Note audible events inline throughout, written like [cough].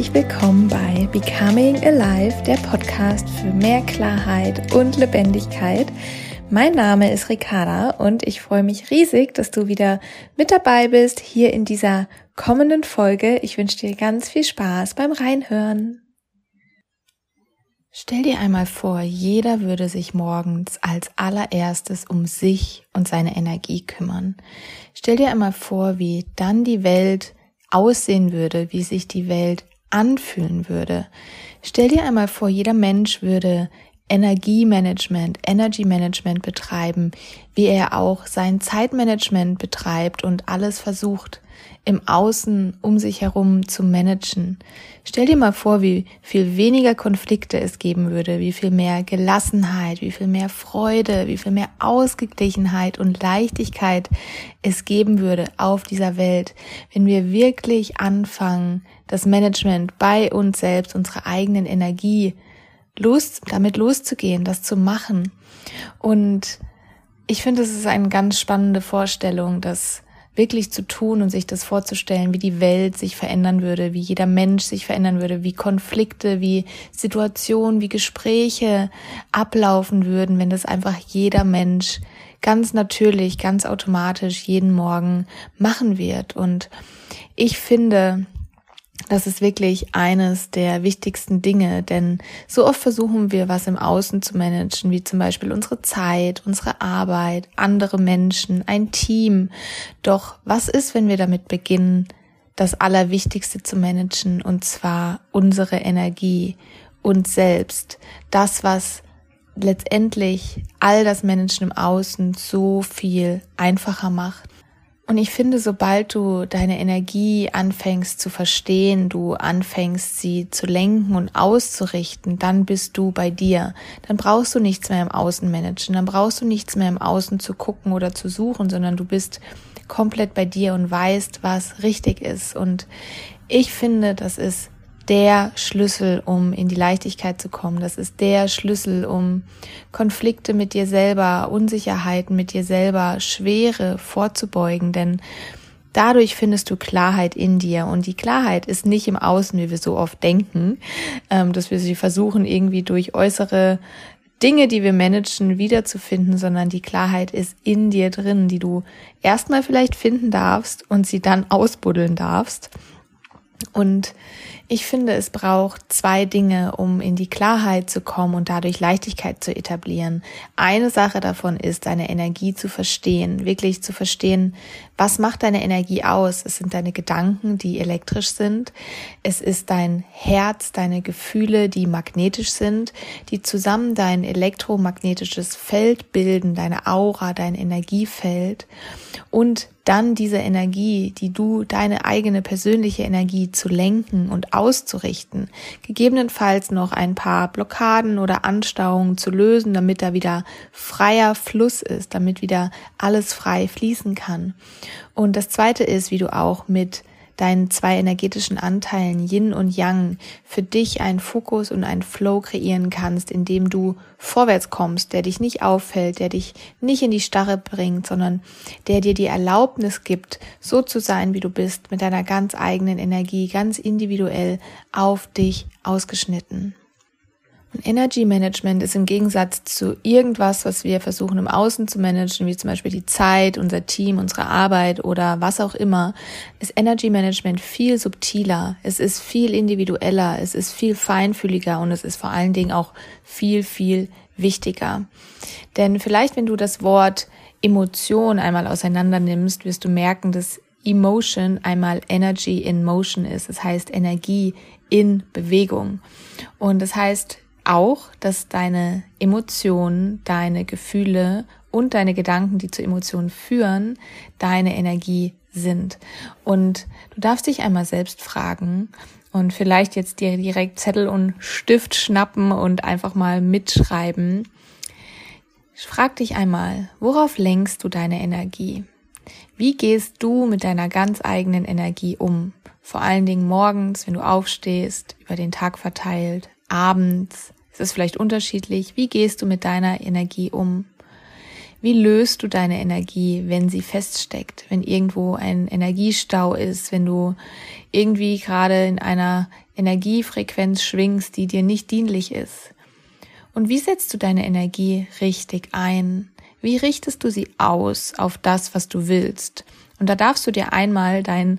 Herzlich willkommen bei Becoming Alive, der Podcast für mehr Klarheit und Lebendigkeit. Mein Name ist Ricarda und ich freue mich riesig, dass du wieder mit dabei bist hier in dieser kommenden Folge. Ich wünsche dir ganz viel Spaß beim Reinhören. Stell dir einmal vor, jeder würde sich morgens als allererstes um sich und seine Energie kümmern. Stell dir einmal vor, wie dann die Welt aussehen würde, wie sich die Welt anfühlen würde. Stell dir einmal vor, jeder Mensch würde Energiemanagement, Energy Management betreiben, wie er auch sein Zeitmanagement betreibt und alles versucht im Außen um sich herum zu managen. Stell dir mal vor, wie viel weniger Konflikte es geben würde, wie viel mehr Gelassenheit, wie viel mehr Freude, wie viel mehr Ausgeglichenheit und Leichtigkeit es geben würde auf dieser Welt, wenn wir wirklich anfangen, das Management bei uns selbst, unsere eigenen Energie los, damit loszugehen, das zu machen. Und ich finde, es ist eine ganz spannende Vorstellung, das wirklich zu tun und sich das vorzustellen, wie die Welt sich verändern würde, wie jeder Mensch sich verändern würde, wie Konflikte, wie Situationen, wie Gespräche ablaufen würden, wenn das einfach jeder Mensch ganz natürlich, ganz automatisch jeden Morgen machen wird. Und ich finde, das ist wirklich eines der wichtigsten Dinge, denn so oft versuchen wir, was im Außen zu managen, wie zum Beispiel unsere Zeit, unsere Arbeit, andere Menschen, ein Team. Doch was ist, wenn wir damit beginnen, das Allerwichtigste zu managen, und zwar unsere Energie, uns selbst, das, was letztendlich all das Menschen im Außen so viel einfacher macht. Und ich finde, sobald du deine Energie anfängst zu verstehen, du anfängst sie zu lenken und auszurichten, dann bist du bei dir. Dann brauchst du nichts mehr im Außen managen, dann brauchst du nichts mehr im Außen zu gucken oder zu suchen, sondern du bist komplett bei dir und weißt, was richtig ist. Und ich finde, das ist der Schlüssel, um in die Leichtigkeit zu kommen. Das ist der Schlüssel, um Konflikte mit dir selber, Unsicherheiten mit dir selber, Schwere vorzubeugen. Denn dadurch findest du Klarheit in dir. Und die Klarheit ist nicht im Außen, wie wir so oft denken, ähm, dass wir sie versuchen, irgendwie durch äußere Dinge, die wir managen, wiederzufinden, sondern die Klarheit ist in dir drin, die du erstmal vielleicht finden darfst und sie dann ausbuddeln darfst. Und ich finde, es braucht zwei Dinge, um in die Klarheit zu kommen und dadurch Leichtigkeit zu etablieren. Eine Sache davon ist, deine Energie zu verstehen, wirklich zu verstehen, was macht deine Energie aus? Es sind deine Gedanken, die elektrisch sind. Es ist dein Herz, deine Gefühle, die magnetisch sind, die zusammen dein elektromagnetisches Feld bilden, deine Aura, dein Energiefeld. Und dann diese Energie, die du, deine eigene persönliche Energie zu lenken und auszurichten, gegebenenfalls noch ein paar Blockaden oder Anstauungen zu lösen, damit da wieder freier Fluss ist, damit wieder alles frei fließen kann. Und das zweite ist, wie du auch mit deinen zwei energetischen Anteilen Yin und Yang für dich einen Fokus und einen Flow kreieren kannst, indem du vorwärts kommst, der dich nicht auffällt, der dich nicht in die Starre bringt, sondern der dir die Erlaubnis gibt, so zu sein, wie du bist, mit deiner ganz eigenen Energie, ganz individuell auf dich ausgeschnitten. Energy Management ist im Gegensatz zu irgendwas, was wir versuchen im Außen zu managen, wie zum Beispiel die Zeit, unser Team, unsere Arbeit oder was auch immer, ist Energy Management viel subtiler. Es ist viel individueller, es ist viel feinfühliger und es ist vor allen Dingen auch viel, viel wichtiger. Denn vielleicht, wenn du das Wort Emotion einmal auseinander nimmst, wirst du merken, dass Emotion einmal Energy in Motion ist. Das heißt Energie in Bewegung. Und das heißt, auch, dass deine Emotionen, deine Gefühle und deine Gedanken, die zu Emotionen führen, deine Energie sind. Und du darfst dich einmal selbst fragen und vielleicht jetzt dir direkt Zettel und Stift schnappen und einfach mal mitschreiben. Frag dich einmal, worauf lenkst du deine Energie? Wie gehst du mit deiner ganz eigenen Energie um? Vor allen Dingen morgens, wenn du aufstehst, über den Tag verteilt, abends, es ist vielleicht unterschiedlich. Wie gehst du mit deiner Energie um? Wie löst du deine Energie, wenn sie feststeckt, wenn irgendwo ein Energiestau ist, wenn du irgendwie gerade in einer Energiefrequenz schwingst, die dir nicht dienlich ist? Und wie setzt du deine Energie richtig ein? Wie richtest du sie aus auf das, was du willst? Und da darfst du dir einmal dein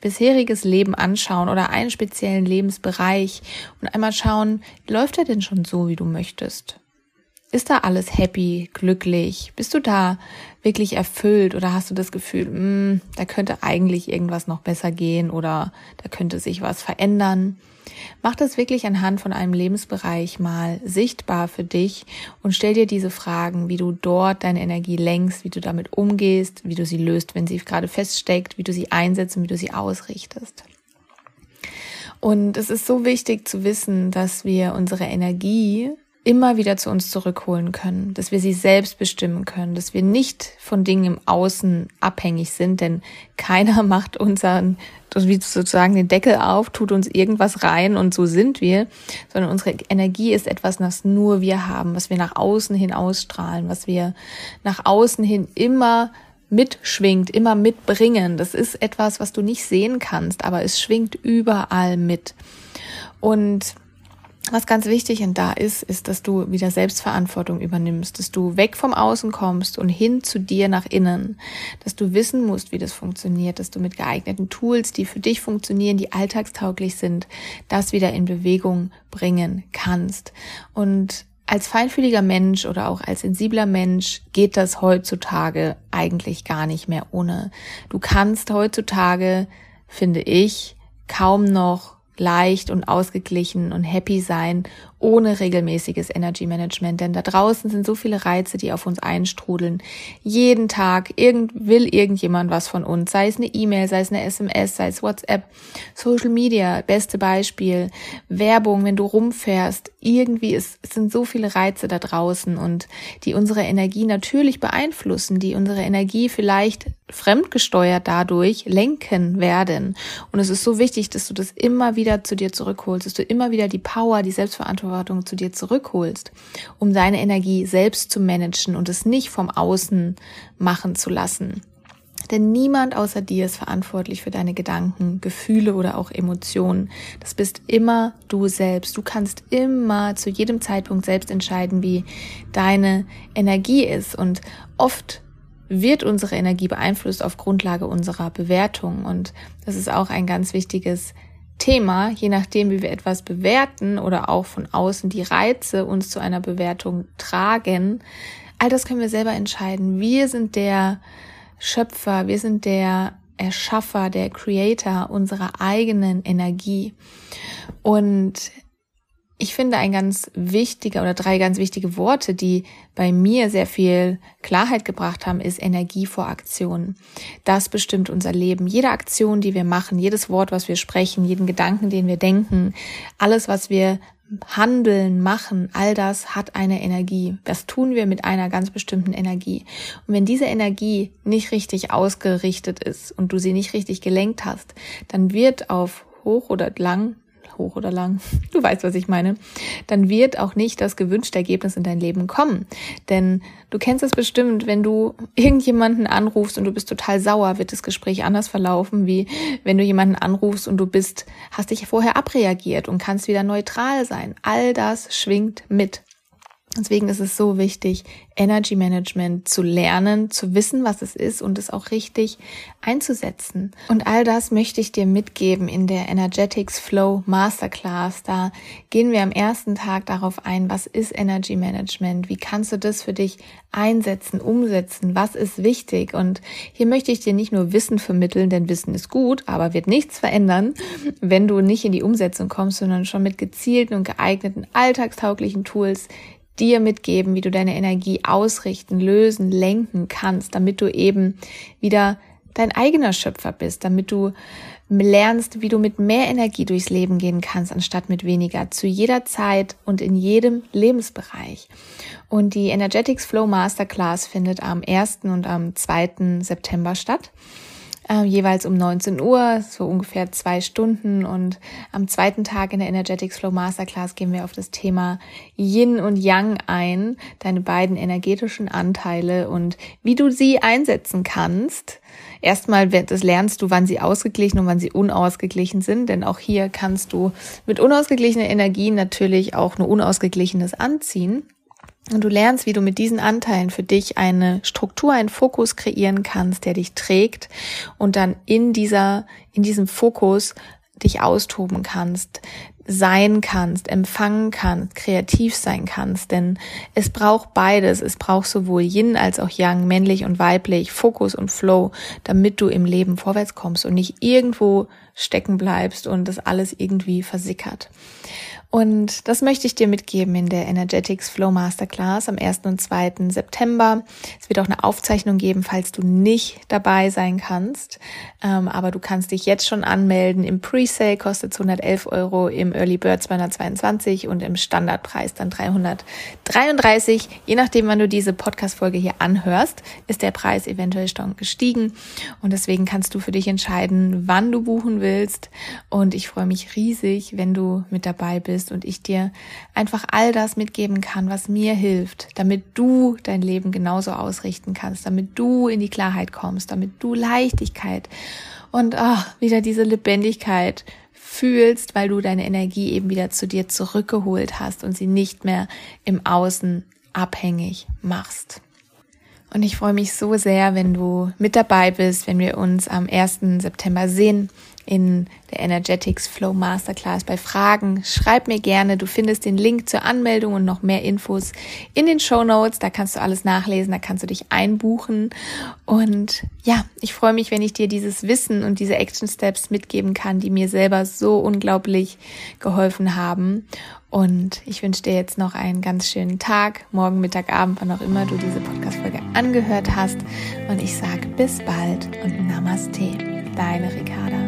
bisheriges Leben anschauen oder einen speziellen Lebensbereich und einmal schauen, läuft er denn schon so, wie du möchtest? Ist da alles happy, glücklich? Bist du da wirklich erfüllt oder hast du das Gefühl, mh, hm, da könnte eigentlich irgendwas noch besser gehen oder da könnte sich was verändern? Mach das wirklich anhand von einem Lebensbereich mal sichtbar für dich und stell dir diese Fragen, wie du dort deine Energie lenkst, wie du damit umgehst, wie du sie löst, wenn sie gerade feststeckt, wie du sie einsetzt und wie du sie ausrichtest. Und es ist so wichtig zu wissen, dass wir unsere Energie immer wieder zu uns zurückholen können, dass wir sie selbst bestimmen können, dass wir nicht von Dingen im Außen abhängig sind, denn keiner [laughs] macht unseren, wie sozusagen den Deckel auf, tut uns irgendwas rein und so sind wir, sondern unsere Energie ist etwas, was nur wir haben, was wir nach außen hin ausstrahlen, was wir nach außen hin immer mitschwingt, immer mitbringen. Das ist etwas, was du nicht sehen kannst, aber es schwingt überall mit. Und was ganz wichtig und da ist, ist, dass du wieder Selbstverantwortung übernimmst, dass du weg vom Außen kommst und hin zu dir nach innen, dass du wissen musst, wie das funktioniert, dass du mit geeigneten Tools, die für dich funktionieren, die alltagstauglich sind, das wieder in Bewegung bringen kannst. Und als feinfühliger Mensch oder auch als sensibler Mensch geht das heutzutage eigentlich gar nicht mehr ohne. Du kannst heutzutage, finde ich, kaum noch leicht und ausgeglichen und happy sein, ohne regelmäßiges Energy Management. Denn da draußen sind so viele Reize, die auf uns einstrudeln. Jeden Tag irgend, will irgendjemand was von uns, sei es eine E-Mail, sei es eine SMS, sei es WhatsApp, Social Media, beste Beispiel, Werbung, wenn du rumfährst. Irgendwie es sind so viele Reize da draußen und die unsere Energie natürlich beeinflussen, die unsere Energie vielleicht fremdgesteuert dadurch lenken werden. Und es ist so wichtig, dass du das immer wieder zu dir zurückholst, dass du immer wieder die Power, die Selbstverantwortung zu dir zurückholst, um deine Energie selbst zu managen und es nicht vom Außen machen zu lassen. Denn niemand außer dir ist verantwortlich für deine Gedanken, Gefühle oder auch Emotionen. Das bist immer du selbst. Du kannst immer zu jedem Zeitpunkt selbst entscheiden, wie deine Energie ist. Und oft wird unsere Energie beeinflusst auf Grundlage unserer Bewertung. Und das ist auch ein ganz wichtiges Thema, je nachdem, wie wir etwas bewerten oder auch von außen die Reize uns zu einer Bewertung tragen. All das können wir selber entscheiden. Wir sind der Schöpfer, wir sind der Erschaffer, der Creator unserer eigenen Energie. Und ich finde ein ganz wichtiger oder drei ganz wichtige Worte, die bei mir sehr viel Klarheit gebracht haben, ist Energie vor Aktion. Das bestimmt unser Leben. Jede Aktion, die wir machen, jedes Wort, was wir sprechen, jeden Gedanken, den wir denken, alles, was wir handeln, machen, all das hat eine Energie. Das tun wir mit einer ganz bestimmten Energie. Und wenn diese Energie nicht richtig ausgerichtet ist und du sie nicht richtig gelenkt hast, dann wird auf hoch oder lang hoch oder lang, [laughs] du weißt, was ich meine, dann wird auch nicht das gewünschte Ergebnis in dein Leben kommen. Denn du kennst es bestimmt, wenn du irgendjemanden anrufst und du bist total sauer, wird das Gespräch anders verlaufen, wie wenn du jemanden anrufst und du bist, hast dich vorher abreagiert und kannst wieder neutral sein. All das schwingt mit. Deswegen ist es so wichtig, Energy Management zu lernen, zu wissen, was es ist und es auch richtig einzusetzen. Und all das möchte ich dir mitgeben in der Energetics Flow Masterclass. Da gehen wir am ersten Tag darauf ein, was ist Energy Management? Wie kannst du das für dich einsetzen, umsetzen? Was ist wichtig? Und hier möchte ich dir nicht nur Wissen vermitteln, denn Wissen ist gut, aber wird nichts verändern, wenn du nicht in die Umsetzung kommst, sondern schon mit gezielten und geeigneten alltagstauglichen Tools dir mitgeben, wie du deine Energie ausrichten, lösen, lenken kannst, damit du eben wieder dein eigener Schöpfer bist, damit du lernst, wie du mit mehr Energie durchs Leben gehen kannst, anstatt mit weniger, zu jeder Zeit und in jedem Lebensbereich. Und die Energetics Flow Masterclass findet am 1. und am 2. September statt. Äh, jeweils um 19 Uhr, so ungefähr zwei Stunden. Und am zweiten Tag in der Energetics Flow Masterclass gehen wir auf das Thema Yin und Yang ein, deine beiden energetischen Anteile und wie du sie einsetzen kannst. Erstmal das lernst du, wann sie ausgeglichen und wann sie unausgeglichen sind, denn auch hier kannst du mit unausgeglichenen Energien natürlich auch nur Unausgeglichenes anziehen. Und du lernst, wie du mit diesen Anteilen für dich eine Struktur, einen Fokus kreieren kannst, der dich trägt und dann in dieser, in diesem Fokus dich austoben kannst, sein kannst, empfangen kannst, kreativ sein kannst, denn es braucht beides. Es braucht sowohl Yin als auch Yang, männlich und weiblich, Fokus und Flow, damit du im Leben vorwärts kommst und nicht irgendwo stecken bleibst und das alles irgendwie versickert. Und das möchte ich dir mitgeben in der Energetics Flow Masterclass am 1. und 2. September. Es wird auch eine Aufzeichnung geben, falls du nicht dabei sein kannst. Ähm, aber du kannst dich jetzt schon anmelden. Im Pre-Sale kostet es 111 Euro, im Early Bird 222 und im Standardpreis dann 333. Je nachdem, wann du diese Podcast-Folge hier anhörst, ist der Preis eventuell schon gestiegen. Und deswegen kannst du für dich entscheiden, wann du buchen willst. Und ich freue mich riesig, wenn du mit dabei bist bist und ich dir einfach all das mitgeben kann, was mir hilft, damit du dein Leben genauso ausrichten kannst, damit du in die Klarheit kommst, damit du Leichtigkeit und ach, wieder diese Lebendigkeit fühlst, weil du deine Energie eben wieder zu dir zurückgeholt hast und sie nicht mehr im Außen abhängig machst. Und ich freue mich so sehr, wenn du mit dabei bist, wenn wir uns am 1. September sehen in der Energetics Flow Masterclass. Bei Fragen schreib mir gerne. Du findest den Link zur Anmeldung und noch mehr Infos in den Show Notes. Da kannst du alles nachlesen, da kannst du dich einbuchen. Und ja, ich freue mich, wenn ich dir dieses Wissen und diese Action Steps mitgeben kann, die mir selber so unglaublich geholfen haben. Und ich wünsche dir jetzt noch einen ganz schönen Tag, morgen, Mittag, Abend, wann auch immer du diese Podcast-Folge angehört hast. Und ich sage bis bald und Namaste, deine Ricarda.